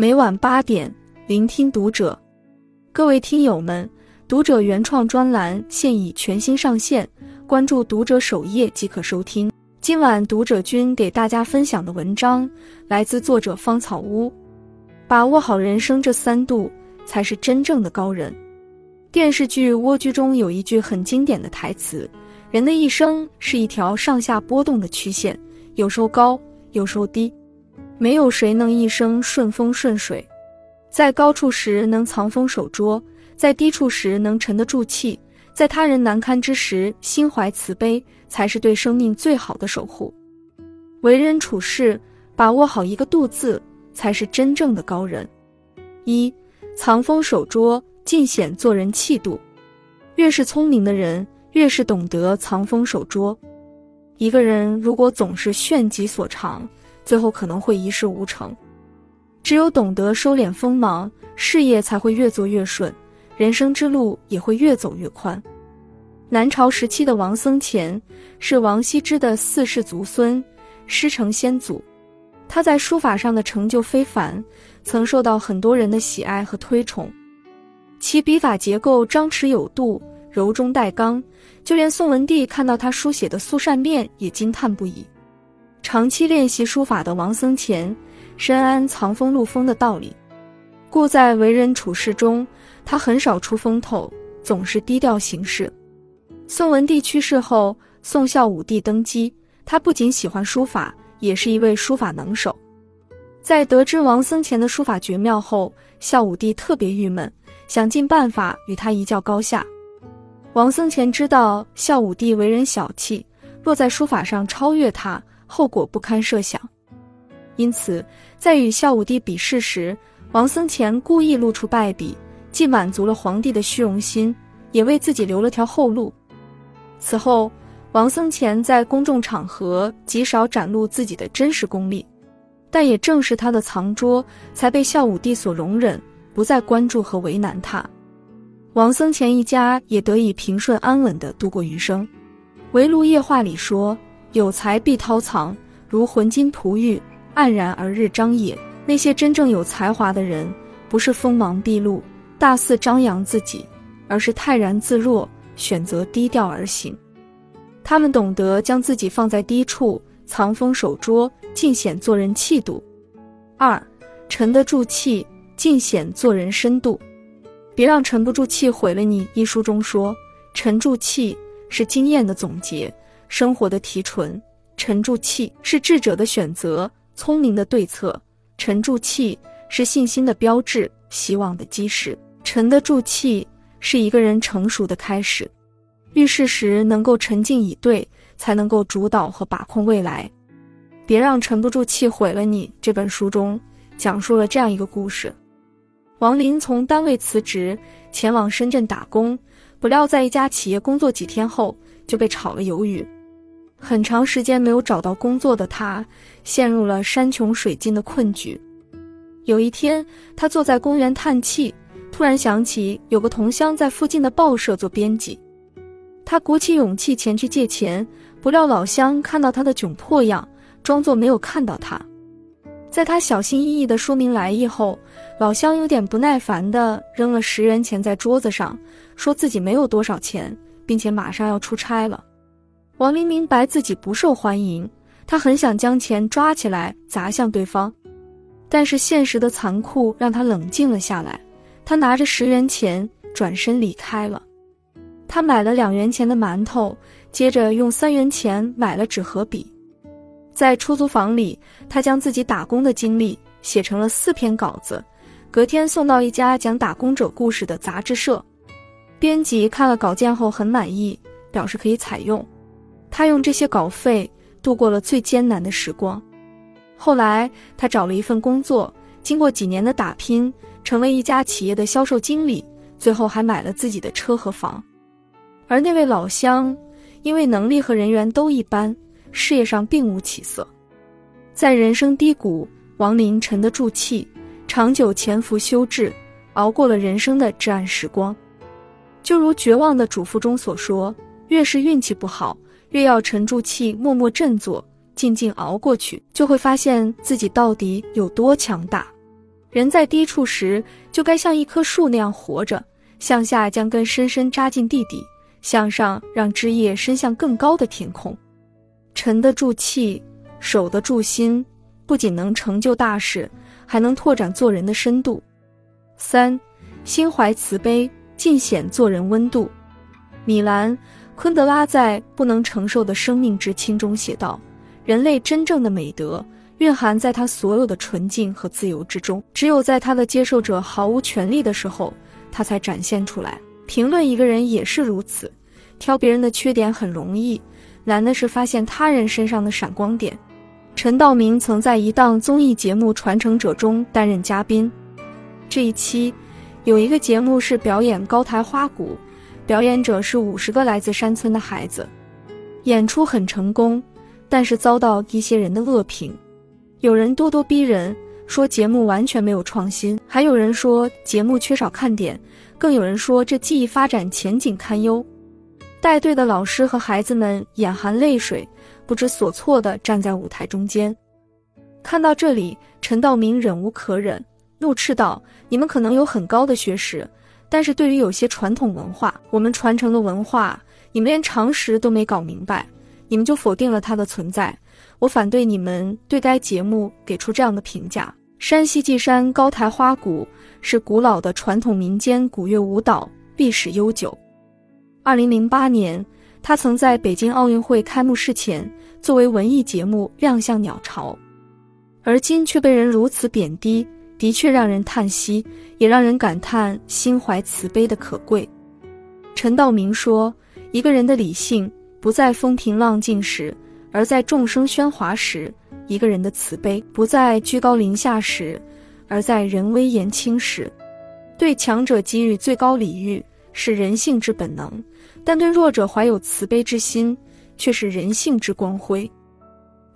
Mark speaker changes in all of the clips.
Speaker 1: 每晚八点，聆听读者。各位听友们，读者原创专栏现已全新上线，关注读者首页即可收听。今晚读者君给大家分享的文章来自作者芳草屋。把握好人生这三度，才是真正的高人。电视剧《蜗居》中有一句很经典的台词：“人的一生是一条上下波动的曲线，有时候高，有时候低。没有谁能一生顺风顺水。”在高处时能藏锋守拙，在低处时能沉得住气，在他人难堪之时心怀慈悲，才是对生命最好的守护。为人处事，把握好一个“度”字，才是真正的高人。一藏锋守拙，尽显做人气度。越是聪明的人，越是懂得藏锋守拙。一个人如果总是炫己所长，最后可能会一事无成。只有懂得收敛锋芒，事业才会越做越顺，人生之路也会越走越宽。南朝时期的王僧虔是王羲之的四世祖孙，师承先祖。他在书法上的成就非凡，曾受到很多人的喜爱和推崇。其笔法结构张弛有度，柔中带刚，就连宋文帝看到他书写的素扇面也惊叹不已。长期练习书法的王僧虔。深谙藏锋露锋的道理，故在为人处事中，他很少出风头，总是低调行事。宋文帝去世后，宋孝武帝登基，他不仅喜欢书法，也是一位书法能手。在得知王僧虔的书法绝妙后，孝武帝特别郁闷，想尽办法与他一较高下。王僧虔知道孝武帝为人小气，若在书法上超越他，后果不堪设想。因此，在与孝武帝比试时，王僧虔故意露出败笔，既满足了皇帝的虚荣心，也为自己留了条后路。此后，王僧虔在公众场合极少展露自己的真实功力，但也正是他的藏拙，才被孝武帝所容忍，不再关注和为难他。王僧虔一家也得以平顺安稳地度过余生。《围炉夜话》里说：“有才必韬藏，如浑金璞玉。”黯然而日张也。那些真正有才华的人，不是锋芒毕露、大肆张扬自己，而是泰然自若，选择低调而行。他们懂得将自己放在低处，藏锋守拙，尽显做人气度。二，沉得住气，尽显做人深度。别让沉不住气毁了你。一书中说，沉住气是经验的总结，生活的提纯；沉住气是智者的选择。聪明的对策，沉住气是信心的标志，希望的基石。沉得住气是一个人成熟的开始。遇事时能够沉静以对，才能够主导和把控未来。别让沉不住气毁了你。这本书中讲述了这样一个故事：王林从单位辞职，前往深圳打工，不料在一家企业工作几天后就被炒了鱿鱼。很长时间没有找到工作的他，陷入了山穷水尽的困局。有一天，他坐在公园叹气，突然想起有个同乡在附近的报社做编辑。他鼓起勇气前去借钱，不料老乡看到他的窘迫样，装作没有看到他。在他小心翼翼地说明来意后，老乡有点不耐烦地扔了十元钱在桌子上，说自己没有多少钱，并且马上要出差了。王林明白自己不受欢迎，他很想将钱抓起来砸向对方，但是现实的残酷让他冷静了下来。他拿着十元钱转身离开了。他买了两元钱的馒头，接着用三元钱买了纸和笔。在出租房里，他将自己打工的经历写成了四篇稿子，隔天送到一家讲打工者故事的杂志社。编辑看了稿件后很满意，表示可以采用。他用这些稿费度过了最艰难的时光。后来，他找了一份工作，经过几年的打拼，成为一家企业的销售经理，最后还买了自己的车和房。而那位老乡，因为能力和人缘都一般，事业上并无起色。在人生低谷，王林沉得住气，长久潜伏修志，熬过了人生的至暗时光。就如《绝望的主妇》中所说：“越是运气不好。”越要沉住气，默默振作，静静熬过去，就会发现自己到底有多强大。人在低处时，就该像一棵树那样活着，向下将根深深扎进地底，向上让枝叶伸向更高的天空。沉得住气，守得住心，不仅能成就大事，还能拓展做人的深度。三，心怀慈悲，尽显做人温度。米兰·昆德拉在《不能承受的生命之轻》中写道：“人类真正的美德。”蕴含在他所有的纯净和自由之中，只有在他的接受者毫无权利的时候，他才展现出来。评论一个人也是如此，挑别人的缺点很容易，难的是发现他人身上的闪光点。陈道明曾在一档综艺节目《传承者》中担任嘉宾，这一期有一个节目是表演高台花鼓，表演者是五十个来自山村的孩子，演出很成功，但是遭到一些人的恶评。有人咄咄逼人，说节目完全没有创新；还有人说节目缺少看点，更有人说这技艺发展前景堪忧。带队的老师和孩子们眼含泪水，不知所措地站在舞台中间。看到这里，陈道明忍无可忍，怒斥道：“你们可能有很高的学识，但是对于有些传统文化，我们传承的文化，你们连常识都没搞明白，你们就否定了它的存在。”我反对你们对该节目给出这样的评价。山西稷山高台花鼓是古老的传统民间古乐舞蹈，历史悠久。二零零八年，他曾在北京奥运会开幕式前作为文艺节目亮相鸟巢，而今却被人如此贬低，的确让人叹息，也让人感叹心怀慈悲的可贵。陈道明说：“一个人的理性不在风平浪静时。”而在众生喧哗时，一个人的慈悲不在居高临下时，而在人微言轻时。对强者给予最高礼遇是人性之本能，但对弱者怀有慈悲之心却是人性之光辉。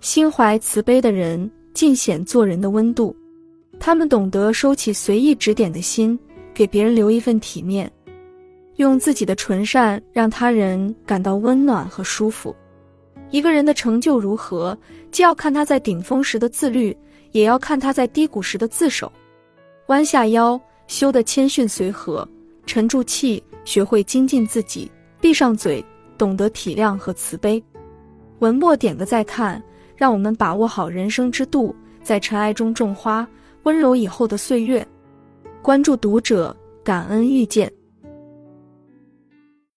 Speaker 1: 心怀慈悲的人尽显做人的温度，他们懂得收起随意指点的心，给别人留一份体面，用自己的纯善让他人感到温暖和舒服。一个人的成就如何，既要看他在顶峰时的自律，也要看他在低谷时的自守。弯下腰，修得谦逊随和；沉住气，学会精进自己；闭上嘴，懂得体谅和慈悲。文末点个再看，让我们把握好人生之度，在尘埃中种花，温柔以后的岁月。关注读者，感恩遇见。